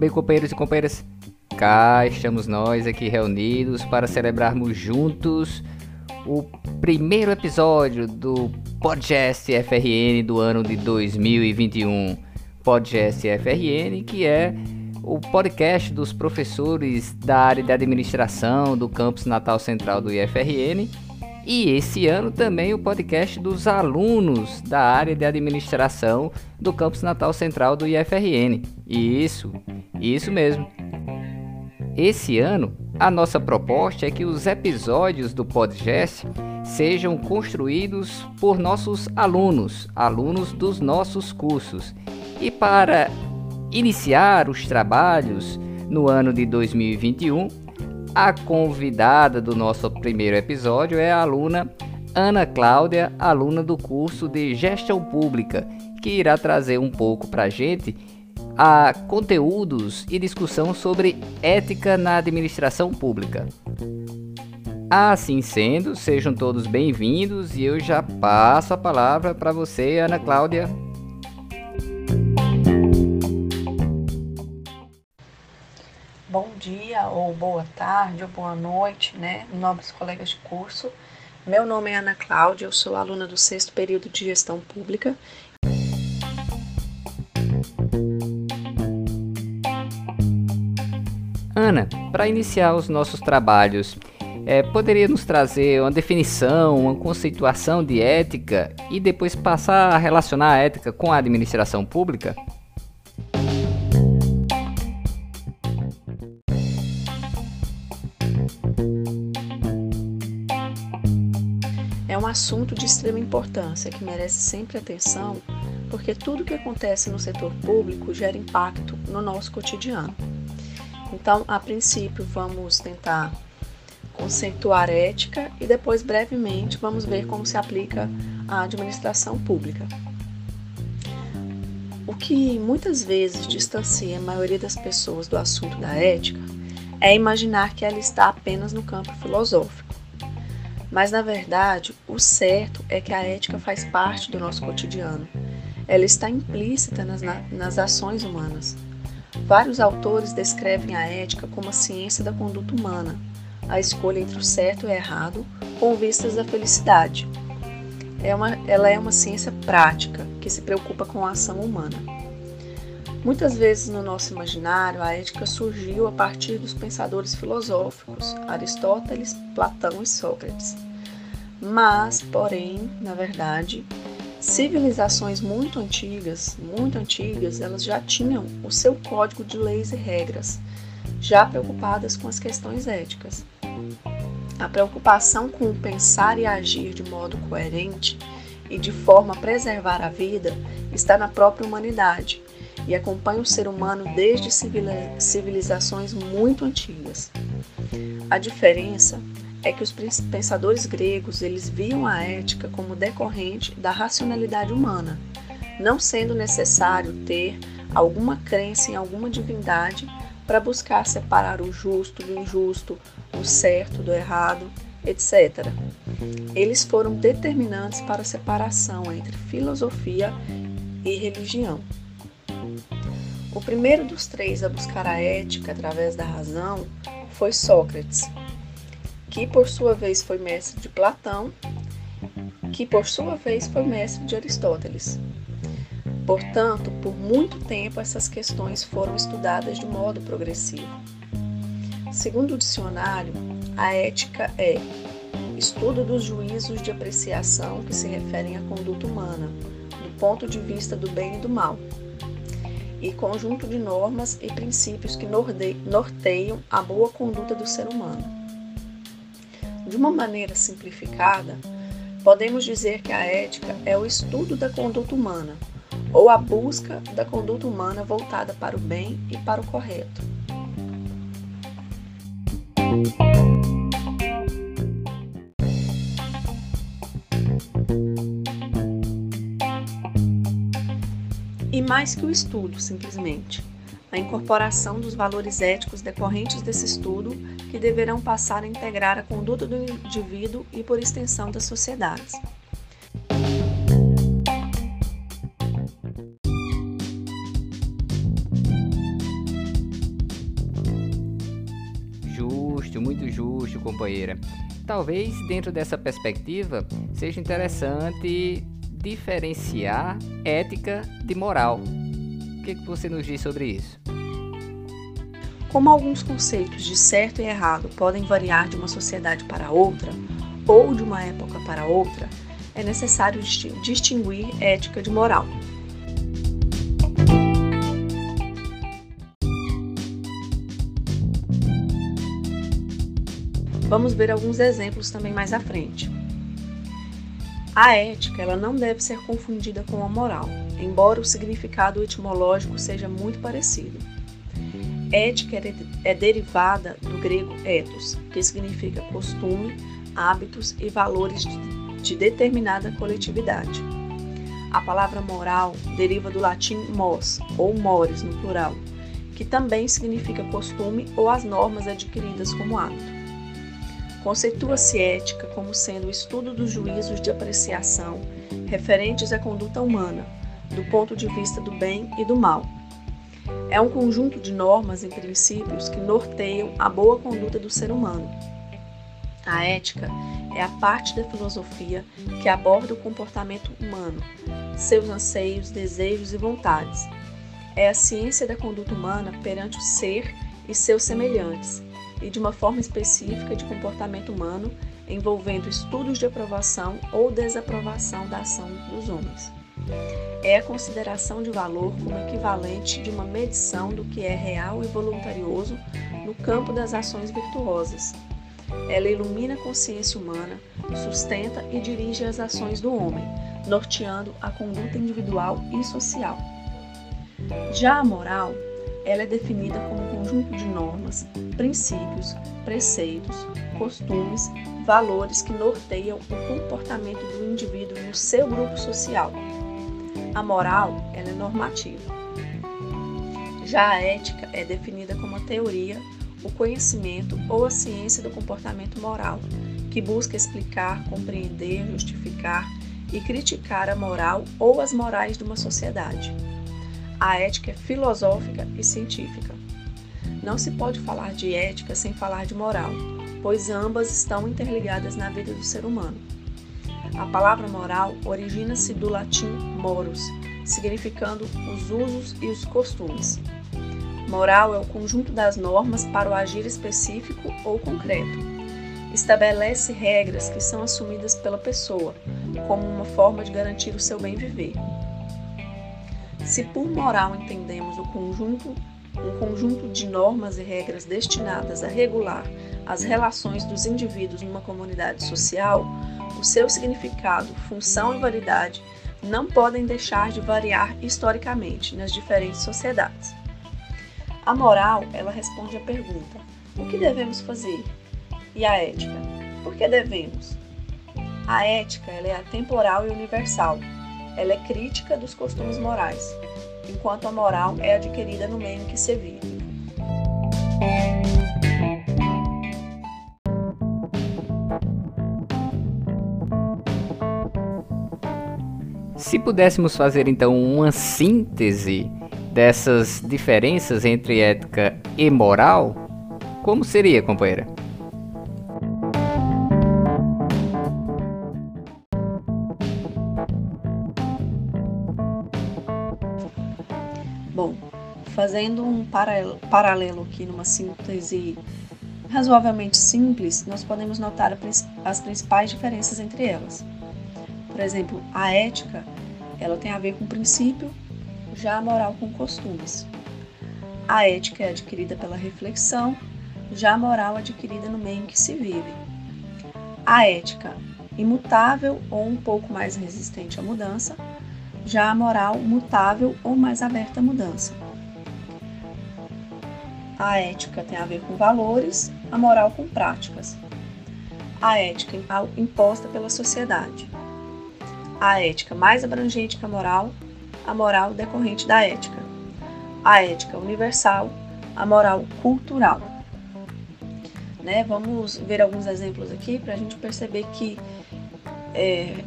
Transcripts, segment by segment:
Bem, companheiros e companheiras, cá estamos nós aqui reunidos para celebrarmos juntos o primeiro episódio do Podcast FRN do ano de 2021. Podcast FRN, que é o podcast dos professores da área de administração do campus Natal Central do IFRN e esse ano também o podcast dos alunos da área de administração do campus Natal Central do IFRN. Isso, isso mesmo. Esse ano, a nossa proposta é que os episódios do podcast sejam construídos por nossos alunos, alunos dos nossos cursos. E para iniciar os trabalhos no ano de 2021, a convidada do nosso primeiro episódio é a aluna Ana Cláudia, aluna do curso de Gestão Pública, que irá trazer um pouco para a gente a conteúdos e discussão sobre ética na administração pública. Assim sendo, sejam todos bem-vindos e eu já passo a palavra para você, Ana Cláudia. Ou boa tarde, ou boa noite, né, nobres colegas de curso. Meu nome é Ana Cláudia, eu sou aluna do sexto período de gestão pública. Ana, para iniciar os nossos trabalhos, é, poderia nos trazer uma definição, uma conceituação de ética e depois passar a relacionar a ética com a administração pública? Um assunto de extrema importância que merece sempre atenção, porque tudo que acontece no setor público gera impacto no nosso cotidiano. Então, a princípio, vamos tentar conceituar ética e depois, brevemente, vamos ver como se aplica a administração pública. O que muitas vezes distancia a maioria das pessoas do assunto da ética é imaginar que ela está apenas no campo filosófico. Mas na verdade, o certo é que a ética faz parte do nosso cotidiano. Ela está implícita nas, nas ações humanas. Vários autores descrevem a ética como a ciência da conduta humana, a escolha entre o certo e o errado com vistas à felicidade. É uma, ela é uma ciência prática que se preocupa com a ação humana. Muitas vezes no nosso imaginário, a ética surgiu a partir dos pensadores filosóficos Aristóteles, Platão e Sócrates. Mas, porém, na verdade, civilizações muito antigas, muito antigas, elas já tinham o seu código de leis e regras, já preocupadas com as questões éticas. A preocupação com pensar e agir de modo coerente e de forma a preservar a vida está na própria humanidade e acompanha o ser humano desde civilizações muito antigas. A diferença é que os pensadores gregos eles viam a ética como decorrente da racionalidade humana, não sendo necessário ter alguma crença em alguma divindade para buscar separar o justo do injusto, o certo do errado, etc. Eles foram determinantes para a separação entre filosofia e religião. O primeiro dos três a buscar a ética através da razão foi Sócrates, que por sua vez foi mestre de Platão, que por sua vez foi mestre de Aristóteles. Portanto, por muito tempo essas questões foram estudadas de modo progressivo. Segundo o dicionário, a ética é estudo dos juízos de apreciação que se referem à conduta humana, do ponto de vista do bem e do mal e conjunto de normas e princípios que norteiam a boa conduta do ser humano. De uma maneira simplificada, podemos dizer que a ética é o estudo da conduta humana, ou a busca da conduta humana voltada para o bem e para o correto. mais que o estudo, simplesmente. A incorporação dos valores éticos decorrentes desse estudo, que deverão passar a integrar a conduta do indivíduo e, por extensão, das sociedades. Justo, muito justo, companheira. Talvez dentro dessa perspectiva seja interessante diferenciar ética de moral. O que, que você nos diz sobre isso? Como alguns conceitos de certo e errado podem variar de uma sociedade para outra, ou de uma época para outra, é necessário distinguir ética de moral. Vamos ver alguns exemplos também mais à frente. A ética ela não deve ser confundida com a moral, embora o significado etimológico seja muito parecido. Ética é derivada do grego ethos, que significa costume, hábitos e valores de determinada coletividade. A palavra moral deriva do latim mos, ou mores no plural, que também significa costume ou as normas adquiridas como hábito. Conceitua-se ética como sendo o estudo dos juízos de apreciação referentes à conduta humana, do ponto de vista do bem e do mal. É um conjunto de normas e princípios que norteiam a boa conduta do ser humano. A ética é a parte da filosofia que aborda o comportamento humano, seus anseios, desejos e vontades. É a ciência da conduta humana perante o ser e seus semelhantes e de uma forma específica de comportamento humano, envolvendo estudos de aprovação ou desaprovação da ação dos homens. É a consideração de valor como equivalente de uma medição do que é real e voluntarioso no campo das ações virtuosas. Ela ilumina a consciência humana, sustenta e dirige as ações do homem, norteando a conduta individual e social. Já a moral ela é definida como um conjunto de normas, princípios, preceitos, costumes, valores que norteiam o comportamento do indivíduo no seu grupo social. A moral é normativa. Já a ética é definida como a teoria, o conhecimento ou a ciência do comportamento moral, que busca explicar, compreender, justificar e criticar a moral ou as morais de uma sociedade. A ética é filosófica e científica. Não se pode falar de ética sem falar de moral, pois ambas estão interligadas na vida do ser humano. A palavra moral origina-se do latim morus, significando os usos e os costumes. Moral é o conjunto das normas para o agir específico ou concreto. Estabelece regras que são assumidas pela pessoa, como uma forma de garantir o seu bem viver. Se por moral entendemos o conjunto, um conjunto de normas e regras destinadas a regular as relações dos indivíduos numa comunidade social, o seu significado, função e validade não podem deixar de variar historicamente nas diferentes sociedades. A moral, ela responde à pergunta: o que devemos fazer? E a ética? Por que devemos? A ética, ela é atemporal e universal ela é crítica dos costumes morais, enquanto a moral é adquirida no meio em que se vive. Se pudéssemos fazer então uma síntese dessas diferenças entre ética e moral, como seria, companheira? Fazendo um paralelo aqui numa síntese razoavelmente simples, nós podemos notar as principais diferenças entre elas. Por exemplo, a ética, ela tem a ver com princípio, já a moral com costumes. A ética é adquirida pela reflexão, já a moral adquirida no meio em que se vive. A ética, imutável ou um pouco mais resistente à mudança, já a moral mutável ou mais aberta à mudança. A ética tem a ver com valores, a moral com práticas. A ética imposta pela sociedade. A ética mais abrangente que a moral, a moral decorrente da ética. A ética universal, a moral cultural. Né? Vamos ver alguns exemplos aqui para a gente perceber que, é,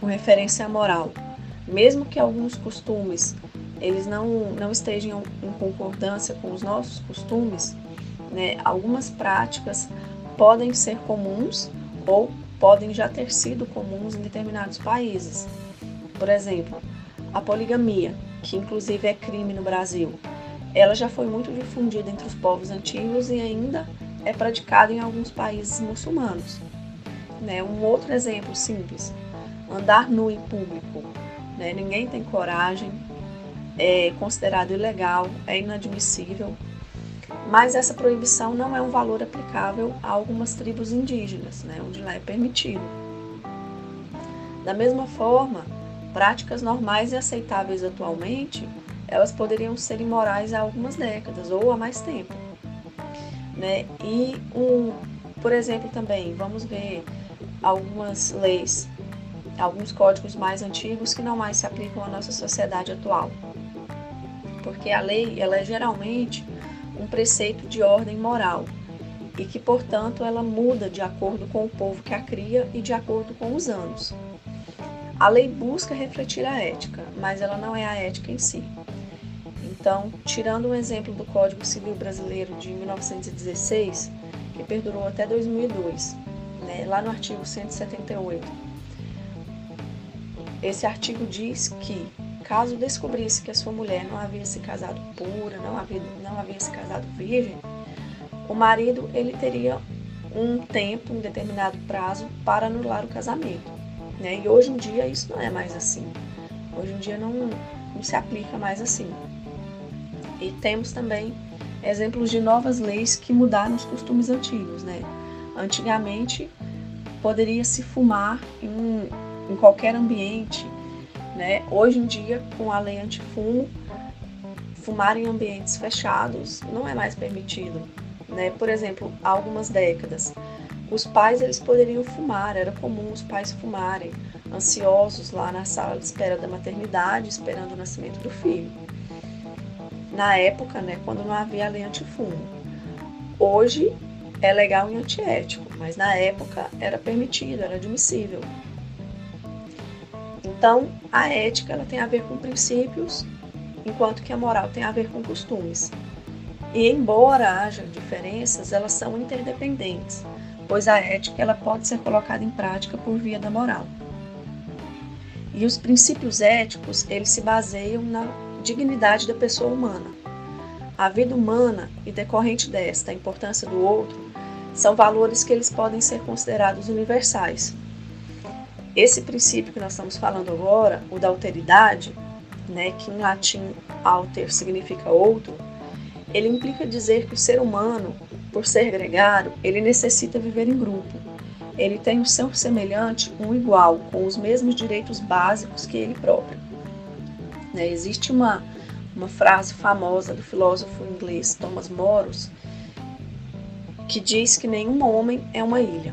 com referência à moral, mesmo que alguns costumes eles não, não estejam em concordância com os nossos costumes, Né? Algumas práticas podem ser comuns ou podem já ter sido comuns em determinados países. Por exemplo, a poligamia, que inclusive é crime no Brasil, ela já foi muito difundida entre os povos antigos e ainda é praticada em alguns países muçulmanos. Né? Um outro exemplo simples: andar nu em público. Né? Ninguém tem coragem, é considerado ilegal, é inadmissível. Mas essa proibição não é um valor aplicável a algumas tribos indígenas, né? onde lá é permitido. Da mesma forma, práticas normais e aceitáveis atualmente, elas poderiam ser imorais há algumas décadas ou há mais tempo. Né? E, um, por exemplo, também, vamos ver algumas leis, alguns códigos mais antigos que não mais se aplicam à nossa sociedade atual. Porque a lei, ela é geralmente um preceito de ordem moral e que, portanto, ela muda de acordo com o povo que a cria e de acordo com os anos. A lei busca refletir a ética, mas ela não é a ética em si. Então, tirando um exemplo do Código Civil Brasileiro de 1916, que perdurou até 2002, né, lá no artigo 178, esse artigo diz que, caso descobrisse que a sua mulher não havia se casado pura, não havia, não havia se casado virgem, o marido ele teria um tempo, um determinado prazo para anular o casamento. Né? E hoje em dia isso não é mais assim. Hoje em dia não, não se aplica mais assim. E temos também exemplos de novas leis que mudaram os costumes antigos, né? Antigamente poderia se fumar em, em qualquer ambiente, né? Hoje em dia, com a lei antifumo, fumar em ambientes fechados não é mais permitido, né? Por exemplo, há algumas décadas, os pais eles poderiam fumar, era comum os pais fumarem, ansiosos lá na sala de espera da maternidade, esperando o nascimento do filho na época, né, quando não havia lei antifumo. Hoje é legal e antiético, mas na época era permitido, era admissível. Então, a ética ela tem a ver com princípios, enquanto que a moral tem a ver com costumes. E embora haja diferenças, elas são interdependentes, pois a ética ela pode ser colocada em prática por via da moral. E os princípios éticos, eles se baseiam na dignidade da pessoa humana. A vida humana e decorrente desta, a importância do outro, são valores que eles podem ser considerados universais. Esse princípio que nós estamos falando agora, o da alteridade, né, que em latim alter significa outro, ele implica dizer que o ser humano, por ser gregário, ele necessita viver em grupo. Ele tem o seu semelhante um igual, com os mesmos direitos básicos que ele próprio. Né? Existe uma, uma frase famosa do filósofo inglês Thomas Moros que diz que nenhum homem é uma ilha.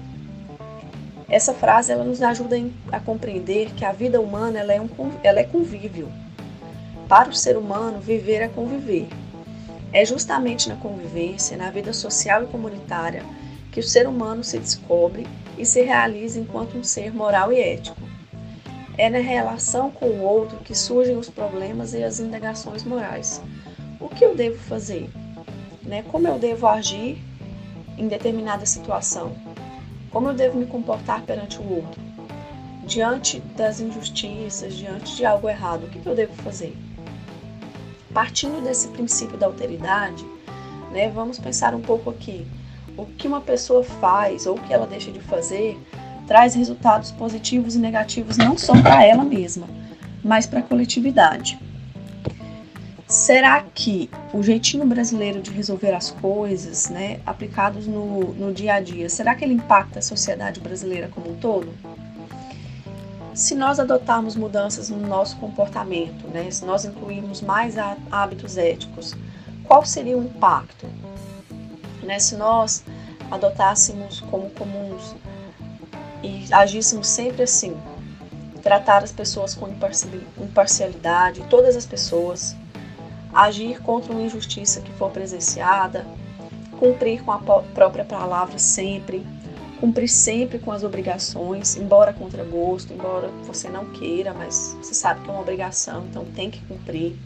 Essa frase ela nos ajuda a compreender que a vida humana ela é, um, ela é convívio. Para o ser humano, viver é conviver. É justamente na convivência, na vida social e comunitária, que o ser humano se descobre e se realiza enquanto um ser moral e ético. É na relação com o outro que surgem os problemas e as indagações morais. O que eu devo fazer? Né? Como eu devo agir em determinada situação? Como eu devo me comportar perante o outro? Diante das injustiças, diante de algo errado, o que eu devo fazer? Partindo desse princípio da alteridade, né, vamos pensar um pouco aqui. O que uma pessoa faz ou o que ela deixa de fazer traz resultados positivos e negativos não só para ela mesma, mas para a coletividade. Será que o jeitinho brasileiro de resolver as coisas, né, aplicados no, no dia a dia, será que ele impacta a sociedade brasileira como um todo? Se nós adotarmos mudanças no nosso comportamento, né, se nós incluirmos mais hábitos éticos, qual seria o impacto? Né, se nós adotássemos como comuns e agíssemos sempre assim, tratar as pessoas com imparcialidade, todas as pessoas, agir contra uma injustiça que for presenciada, cumprir com a própria palavra sempre, cumprir sempre com as obrigações, embora contra gosto, embora você não queira, mas você sabe que é uma obrigação, então tem que cumprir.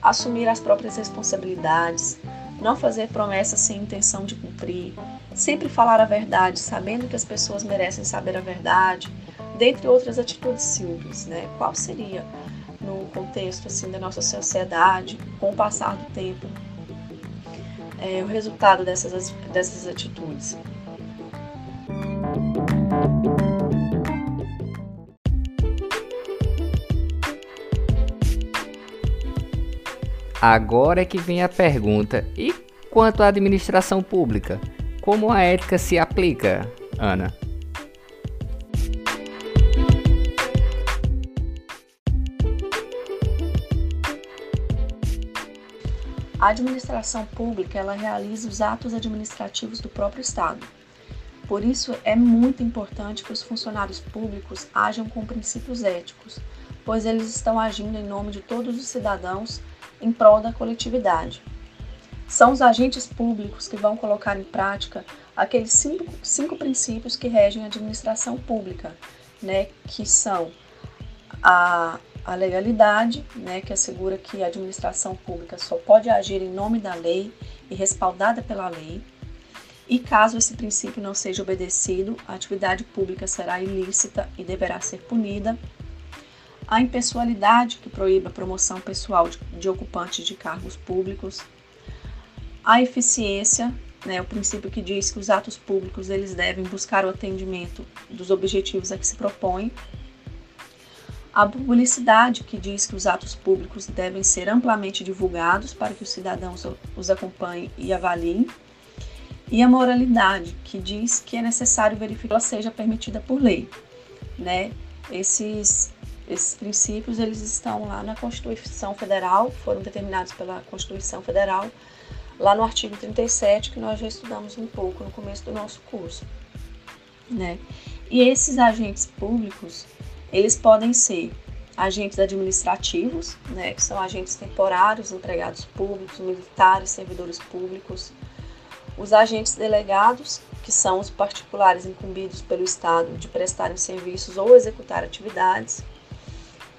Assumir as próprias responsabilidades, não fazer promessas sem intenção de cumprir, sempre falar a verdade, sabendo que as pessoas merecem saber a verdade, dentre outras atitudes simples, né? Qual seria no contexto assim da nossa sociedade, com o passar do tempo, é, o resultado dessas, dessas atitudes? Agora é que vem a pergunta: e quanto à administração pública? Como a ética se aplica, Ana? A administração pública ela realiza os atos administrativos do próprio Estado. Por isso, é muito importante que os funcionários públicos ajam com princípios éticos, pois eles estão agindo em nome de todos os cidadãos em prol da coletividade. São os agentes públicos que vão colocar em prática aqueles cinco, cinco princípios que regem a administração pública, né, que são a, a legalidade, né, que assegura que a administração pública só pode agir em nome da lei e respaldada pela lei. E caso esse princípio não seja obedecido, a atividade pública será ilícita e deverá ser punida. A impessoalidade, que proíbe a promoção pessoal de, de ocupantes de cargos públicos, a eficiência, né, o princípio que diz que os atos públicos eles devem buscar o atendimento dos objetivos a que se propõe, a publicidade, que diz que os atos públicos devem ser amplamente divulgados para que os cidadãos os acompanhem e avaliem, e a moralidade, que diz que é necessário verificar que ela seja permitida por lei. Né? Esses esses princípios eles estão lá na Constituição Federal, foram determinados pela Constituição Federal, lá no artigo 37, que nós já estudamos um pouco no começo do nosso curso. Né? E esses agentes públicos, eles podem ser agentes administrativos, né, que são agentes temporários, empregados públicos, militares, servidores públicos, os agentes delegados, que são os particulares incumbidos pelo Estado de prestarem serviços ou executar atividades,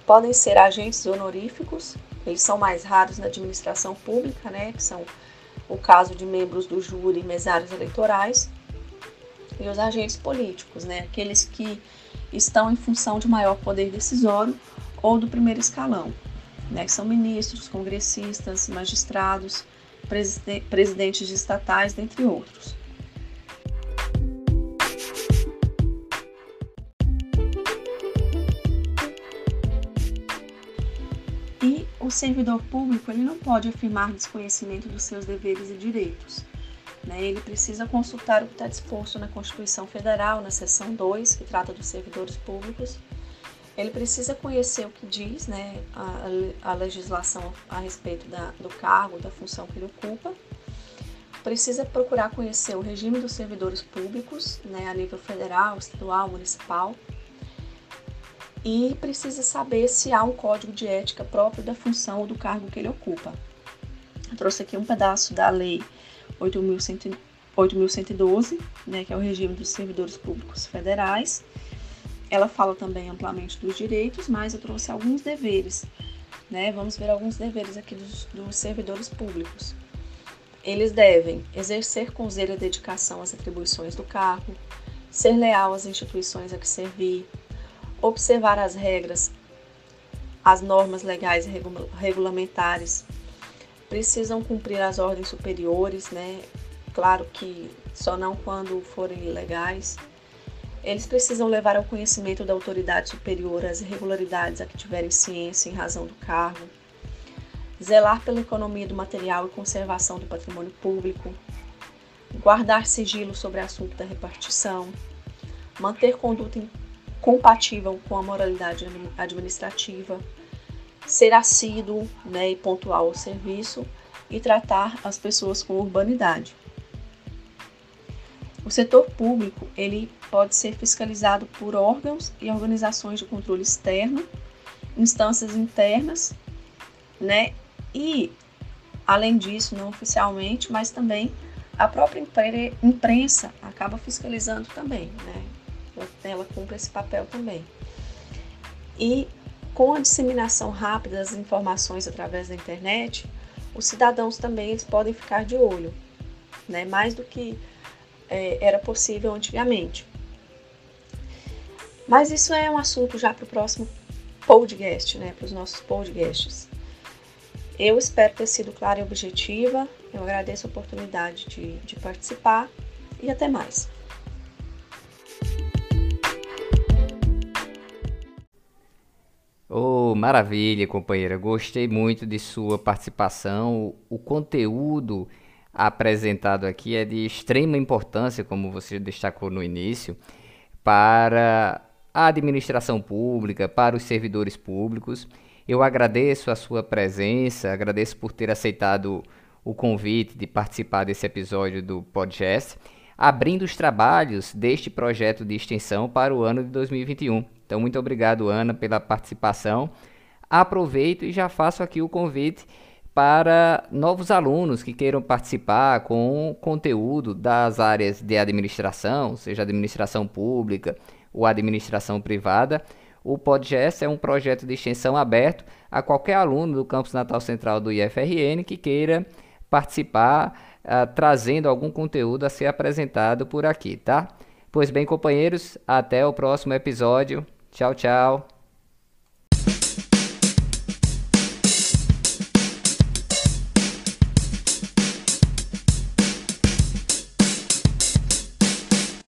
podem ser agentes honoríficos, eles são mais raros na administração pública, né, que são o caso de membros do júri e mesários eleitorais, e os agentes políticos, né, aqueles que estão em função de maior poder decisório ou do primeiro escalão, né, que são ministros, congressistas, magistrados, presidentes de estatais, dentre outros. o servidor público ele não pode afirmar desconhecimento dos seus deveres e direitos. Né? Ele precisa consultar o que está disposto na Constituição Federal, na seção 2, que trata dos servidores públicos. Ele precisa conhecer o que diz né, a, a legislação a respeito da, do cargo, da função que ele ocupa. Precisa procurar conhecer o regime dos servidores públicos, né, a nível federal, estadual, municipal e precisa saber se há um código de ética próprio da função ou do cargo que ele ocupa. Eu trouxe aqui um pedaço da Lei 8.112, né, que é o regime dos servidores públicos federais. Ela fala também amplamente dos direitos, mas eu trouxe alguns deveres. Né? Vamos ver alguns deveres aqui dos, dos servidores públicos. Eles devem exercer com zelo e dedicação as atribuições do cargo, ser leal às instituições a que servir, observar as regras, as normas legais e regulamentares, precisam cumprir as ordens superiores, né? Claro que só não quando forem ilegais. Eles precisam levar ao conhecimento da autoridade superior as irregularidades a que tiverem ciência em razão do cargo, zelar pela economia do material e conservação do patrimônio público, guardar sigilo sobre assunto da repartição, manter conduta compatível com a moralidade administrativa, ser assíduo né, e pontual ao serviço e tratar as pessoas com urbanidade. O setor público ele pode ser fiscalizado por órgãos e organizações de controle externo, instâncias internas, né? E além disso, não oficialmente, mas também a própria imprensa acaba fiscalizando também, né? ela cumpre esse papel também. E com a disseminação rápida das informações através da internet, os cidadãos também eles podem ficar de olho, né? mais do que é, era possível antigamente. Mas isso é um assunto já para o próximo podcast, né? para os nossos podcasts. Eu espero ter sido clara e objetiva. Eu agradeço a oportunidade de, de participar e até mais. Maravilha, companheira. Gostei muito de sua participação. O, o conteúdo apresentado aqui é de extrema importância, como você destacou no início, para a administração pública, para os servidores públicos. Eu agradeço a sua presença, agradeço por ter aceitado o convite de participar desse episódio do podcast, abrindo os trabalhos deste projeto de extensão para o ano de 2021. Então, muito obrigado, Ana, pela participação. Aproveito e já faço aqui o convite para novos alunos que queiram participar com conteúdo das áreas de administração, seja administração pública ou administração privada. O podcast é um projeto de extensão aberto a qualquer aluno do campus Natal Central do IFRN que queira participar, uh, trazendo algum conteúdo a ser apresentado por aqui, tá? Pois bem, companheiros, até o próximo episódio. Tchau, tchau.